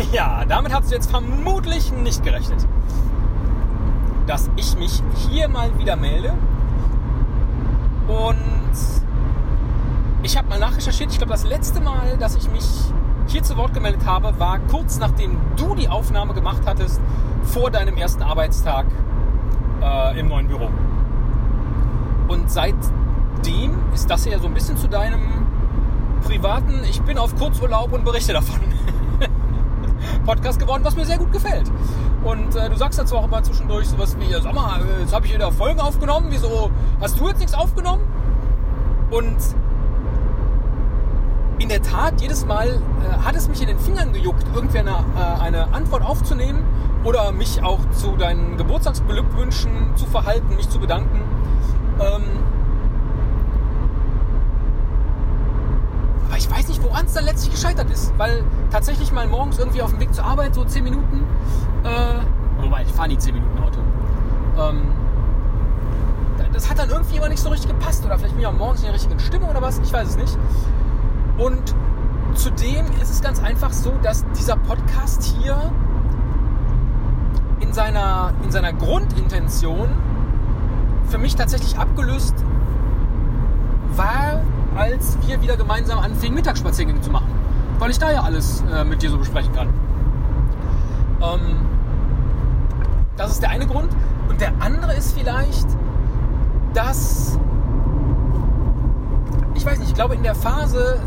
Ja, damit hast du jetzt vermutlich nicht gerechnet, dass ich mich hier mal wieder melde. Und ich habe mal nachrecherchiert. Ich glaube, das letzte Mal, dass ich mich hier zu Wort gemeldet habe, war kurz nachdem du die Aufnahme gemacht hattest vor deinem ersten Arbeitstag äh, im neuen Büro. Und seitdem ist das ja so ein bisschen zu deinem privaten, ich bin auf Kurzurlaub und berichte davon. Podcast geworden, was mir sehr gut gefällt. Und äh, du sagst dazu auch immer zwischendurch sowas wie, sag mal, äh, jetzt habe ich wieder Folgen aufgenommen, wieso hast du jetzt nichts aufgenommen? Und in der Tat, jedes Mal äh, hat es mich in den Fingern gejuckt, irgendwie eine, äh, eine Antwort aufzunehmen oder mich auch zu deinen Geburtstagsbeglückwünschen zu verhalten, mich zu bedanken. Ähm, aber ich weiß nicht, woran es dann letztlich gescheitert ist, weil tatsächlich mal morgens irgendwie auf dem Weg zur Arbeit, so 10 Minuten, äh, wobei ich fahre nie 10 Minuten Auto, ähm, das hat dann irgendwie immer nicht so richtig gepasst oder vielleicht bin ich auch morgens in der richtigen Stimmung oder was, ich weiß es nicht. Und zudem ist es ganz einfach so, dass dieser Podcast hier in seiner, in seiner Grundintention für mich tatsächlich abgelöst war, als wir wieder gemeinsam anfingen, Mittagsspaziergänge zu machen. Weil ich da ja alles äh, mit dir so besprechen kann. Ähm, das ist der eine Grund. Und der andere ist vielleicht, dass ich weiß nicht, ich glaube in der Phase,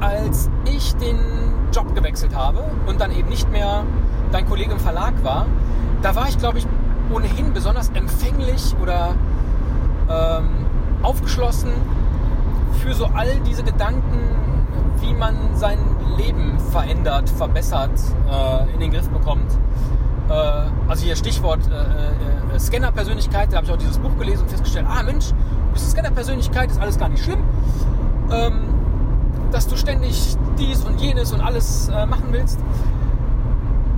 als ich den Job gewechselt habe und dann eben nicht mehr dein Kollege im Verlag war, da war ich, glaube ich, ohnehin besonders empfänglich oder ähm, aufgeschlossen für so all diese Gedanken, wie man sein Leben verändert, verbessert, äh, in den Griff bekommt. Äh, also hier Stichwort äh, äh Scanner-Persönlichkeit, da habe ich auch dieses Buch gelesen und festgestellt, ah Mensch, du bist Scanner-Persönlichkeit, ist alles gar nicht schlimm. Ähm, dass du ständig dies und jenes und alles äh, machen willst.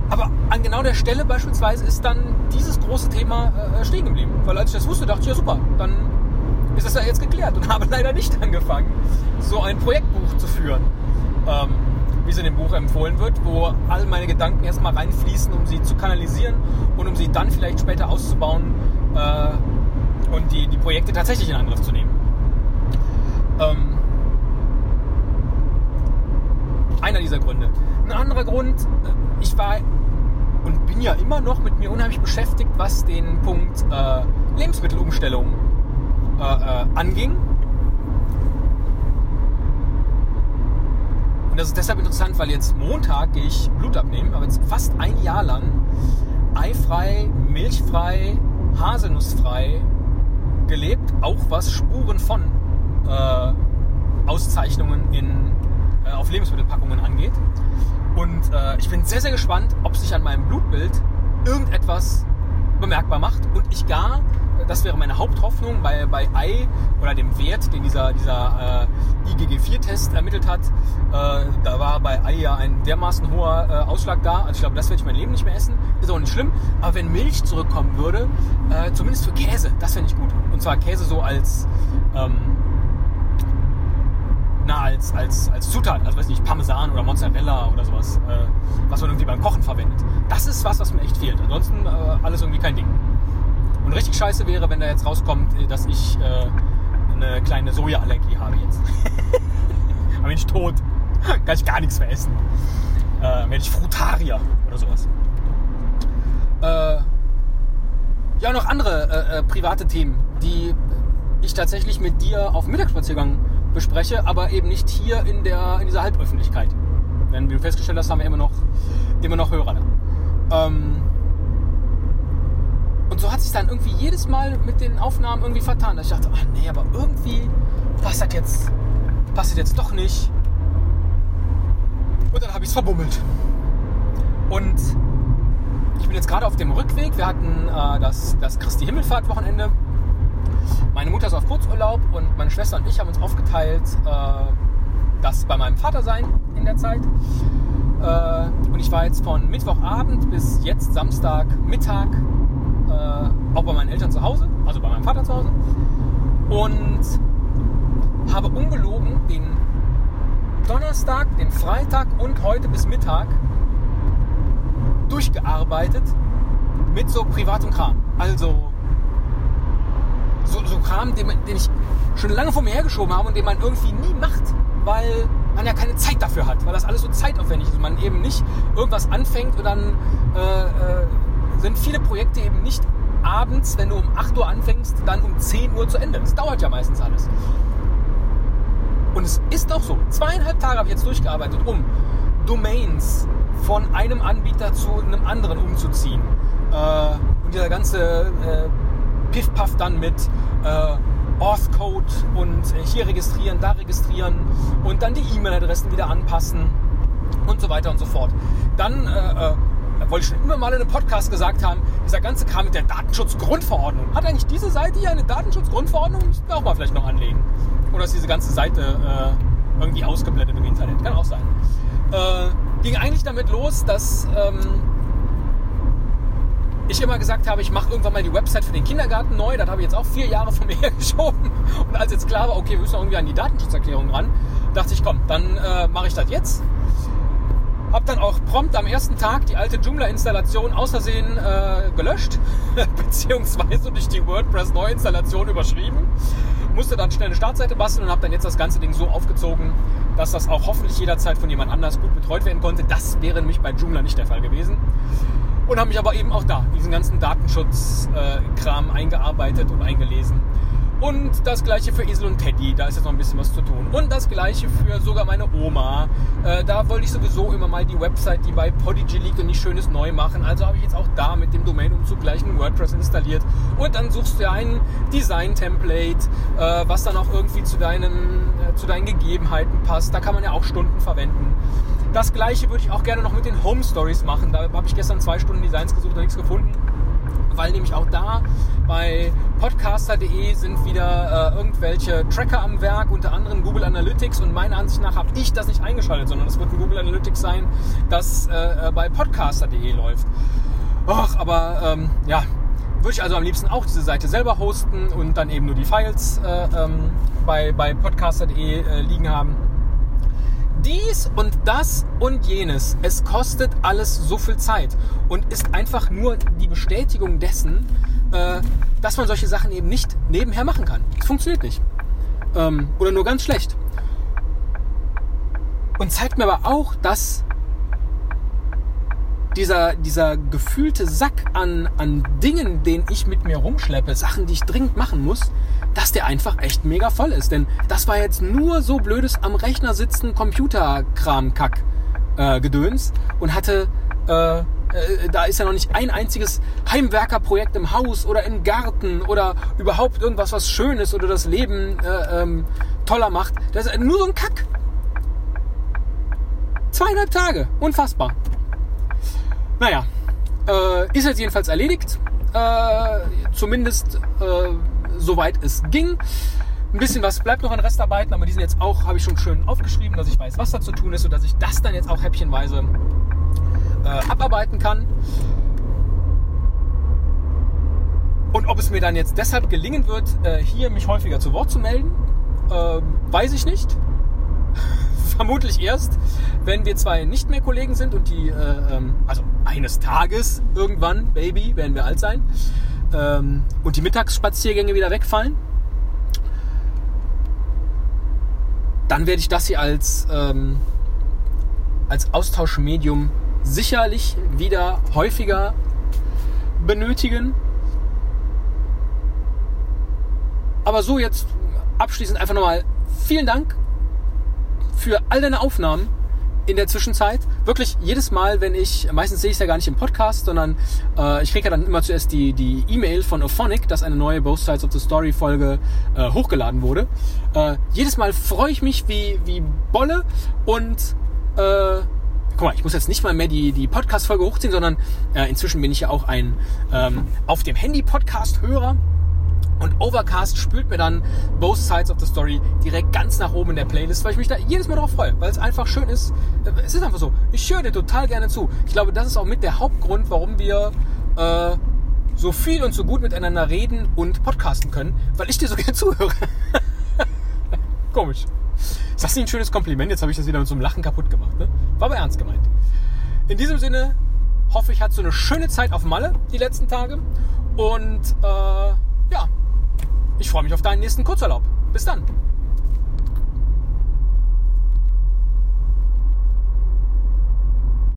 Aber an genau der Stelle beispielsweise ist dann dieses große Thema äh, stehen geblieben. Weil als ich das wusste, dachte ich, ja super, dann ist das ja jetzt geklärt und habe leider nicht angefangen, so ein Projektbuch zu führen, ähm, wie es in dem Buch empfohlen wird, wo all meine Gedanken erstmal reinfließen, um sie zu kanalisieren und um sie dann vielleicht später auszubauen äh, und die, die Projekte tatsächlich in Angriff zu nehmen. Ähm, einer dieser Gründe. Ein anderer Grund, äh, ich war und bin ja immer noch mit mir unheimlich beschäftigt, was den Punkt äh, Lebensmittelumstellung äh, äh, anging. Und das ist deshalb interessant, weil jetzt Montag gehe ich Blut abnehmen, aber jetzt fast ein Jahr lang eifrei, milchfrei, haselnussfrei gelebt, auch was Spuren von äh, Auszeichnungen in äh, auf Lebensmittelpackungen angeht. Und äh, ich bin sehr, sehr gespannt, ob sich an meinem Blutbild irgendetwas bemerkbar macht und ich gar, das wäre meine Haupthoffnung bei, bei Ei oder dem Wert, den dieser, dieser äh, IgG4-Test ermittelt hat, äh, da war bei Ei ja ein dermaßen hoher äh, Ausschlag da. Also ich glaube, das werde ich mein Leben nicht mehr essen. Ist auch nicht schlimm. Aber wenn Milch zurückkommen würde, äh, zumindest für Käse, das fände ich gut. Und zwar Käse so als ähm, na, als, als, als Zutat, also weiß nicht, Parmesan oder Mozzarella oder sowas, äh, was man irgendwie beim Kochen verwendet. Das ist was, was mir echt fehlt. Ansonsten äh, alles irgendwie kein Ding. Und richtig scheiße wäre, wenn da jetzt rauskommt, äh, dass ich äh, eine kleine Sojaallergie habe jetzt. Dann bin ich tot. Kann ich gar nichts mehr essen. Äh, werde ich Frutarier oder sowas. Äh, ja, noch andere äh, private Themen, die ich tatsächlich mit dir auf Mittagsspaziergang bespreche, aber eben nicht hier in, der, in dieser Halböffentlichkeit. Denn wie du festgestellt hast, haben wir immer noch, immer noch Hörer. Ähm und so hat sich dann irgendwie jedes Mal mit den Aufnahmen irgendwie vertan. Dass ich dachte, ach nee, aber irgendwie passt das jetzt, passt das jetzt doch nicht. Und dann habe ich es verbummelt. Und ich bin jetzt gerade auf dem Rückweg. Wir hatten äh, das, das Christi Himmelfahrt-Wochenende meine Mutter ist auf Kurzurlaub und meine Schwester und ich haben uns aufgeteilt, äh, das bei meinem Vater sein in der Zeit. Äh, und ich war jetzt von Mittwochabend bis jetzt Samstagmittag äh, auch bei meinen Eltern zu Hause, also bei meinem Vater zu Hause. Und habe ungelogen den Donnerstag, den Freitag und heute bis Mittag durchgearbeitet mit so privatem Kram. Also so, so Kram, den, den ich schon lange vor mir hergeschoben habe und den man irgendwie nie macht, weil man ja keine Zeit dafür hat, weil das alles so zeitaufwendig ist und man eben nicht irgendwas anfängt und dann äh, äh, sind viele Projekte eben nicht abends, wenn du um 8 Uhr anfängst, dann um 10 Uhr zu Ende. Das dauert ja meistens alles. Und es ist auch so. Zweieinhalb Tage habe ich jetzt durchgearbeitet, um Domains von einem Anbieter zu einem anderen umzuziehen. Äh, und dieser ganze äh, Piff-Puff dann mit äh, Auth-Code und äh, hier registrieren, da registrieren und dann die E-Mail-Adressen wieder anpassen und so weiter und so fort. Dann äh, äh, wollte ich schon immer mal in einem Podcast gesagt haben, dieser ganze Kram mit der Datenschutzgrundverordnung. Hat eigentlich diese Seite hier eine Datenschutzgrundverordnung? Müssen wir auch mal vielleicht noch anlegen. Oder ist diese ganze Seite äh, irgendwie ausgeblendet im Internet? Kann auch sein. Äh, ging eigentlich damit los, dass ähm, ich immer gesagt habe, ich mache irgendwann mal die Website für den Kindergarten neu. Das habe ich jetzt auch vier Jahre von mir hergeschoben. Und als jetzt klar war, okay, wir müssen irgendwie an die Datenschutzerklärung ran, dachte ich, komm, dann äh, mache ich das jetzt. Hab dann auch prompt am ersten Tag die alte Joomla-Installation außersehen äh, gelöscht, beziehungsweise durch die WordPress-Neuinstallation überschrieben. Musste dann schnell eine Startseite basteln und habe dann jetzt das ganze Ding so aufgezogen, dass das auch hoffentlich jederzeit von jemand anders gut betreut werden konnte. Das wäre nämlich bei Joomla nicht der Fall gewesen und habe mich aber eben auch da diesen ganzen Datenschutzkram äh, eingearbeitet und eingelesen. Und das gleiche für Esel und Teddy, da ist jetzt noch ein bisschen was zu tun. Und das gleiche für sogar meine Oma. Äh, da wollte ich sowieso immer mal die Website, die bei Podigy liegt und nicht schönes neu machen. Also habe ich jetzt auch da mit dem Domainumzug gleich ein WordPress installiert. Und dann suchst du ein Design-Template, äh, was dann auch irgendwie zu deinen, äh, zu deinen Gegebenheiten passt. Da kann man ja auch Stunden verwenden. Das gleiche würde ich auch gerne noch mit den Home Stories machen. Da habe ich gestern zwei Stunden Designs gesucht und nichts gefunden. Weil nämlich auch da bei podcaster.de sind wieder äh, irgendwelche Tracker am Werk, unter anderem Google Analytics. Und meiner Ansicht nach habe ich das nicht eingeschaltet, sondern es wird ein Google Analytics sein, das äh, äh bei podcaster.de läuft. Och, aber ähm, ja, würde ich also am liebsten auch diese Seite selber hosten und dann eben nur die Files äh, ähm, bei, bei podcaster.de äh, liegen haben dies und das und jenes. Es kostet alles so viel Zeit und ist einfach nur die Bestätigung dessen, äh, dass man solche Sachen eben nicht nebenher machen kann. Es funktioniert nicht. Ähm, oder nur ganz schlecht. Und zeigt mir aber auch, dass dieser, dieser gefühlte Sack an, an Dingen, den ich mit mir rumschleppe, Sachen, die ich dringend machen muss, dass der einfach echt mega voll ist. Denn das war jetzt nur so blödes am Rechner sitzen, Computerkram-Kack äh, Gedöns und hatte äh, äh, da ist ja noch nicht ein einziges Heimwerkerprojekt im Haus oder im Garten oder überhaupt irgendwas, was Schönes oder das Leben äh, ähm, toller macht. Das ist nur so ein Kack. Zweieinhalb Tage. Unfassbar. Naja, äh, ist jetzt jedenfalls erledigt. Äh, zumindest äh, soweit es ging. Ein bisschen was bleibt noch an Restarbeiten, aber die sind jetzt auch, habe ich schon schön aufgeschrieben, dass ich weiß, was da zu tun ist und dass ich das dann jetzt auch häppchenweise äh, abarbeiten kann. Und ob es mir dann jetzt deshalb gelingen wird, äh, hier mich häufiger zu Wort zu melden, äh, weiß ich nicht. Vermutlich erst, wenn wir zwei nicht mehr Kollegen sind und die, äh, ähm, also eines Tages irgendwann, Baby, werden wir alt sein ähm, und die Mittagsspaziergänge wieder wegfallen, dann werde ich das hier als, ähm, als Austauschmedium sicherlich wieder häufiger benötigen. Aber so jetzt abschließend einfach nochmal vielen Dank für all deine Aufnahmen in der Zwischenzeit. Wirklich jedes Mal, wenn ich, meistens sehe ich es ja gar nicht im Podcast, sondern äh, ich kriege ja dann immer zuerst die die E-Mail von Ophonic, dass eine neue Both Sides of the Story Folge äh, hochgeladen wurde. Äh, jedes Mal freue ich mich wie, wie Bolle und äh, guck mal, ich muss jetzt nicht mal mehr die, die Podcast-Folge hochziehen, sondern äh, inzwischen bin ich ja auch ein ähm, auf dem Handy Podcast-Hörer. Und Overcast spült mir dann Both Sides of the Story direkt ganz nach oben in der Playlist, weil ich mich da jedes Mal drauf freue, weil es einfach schön ist. Es ist einfach so. Ich höre dir total gerne zu. Ich glaube, das ist auch mit der Hauptgrund, warum wir äh, so viel und so gut miteinander reden und podcasten können, weil ich dir so gerne zuhöre. Komisch. Ist das nicht ein schönes Kompliment? Jetzt habe ich das wieder mit so einem Lachen kaputt gemacht. Ne? War aber ernst gemeint. In diesem Sinne, hoffe ich, hattest du eine schöne Zeit auf Malle die letzten Tage. Und äh, ja, ich freue mich auf deinen nächsten Kurzurlaub. Bis dann.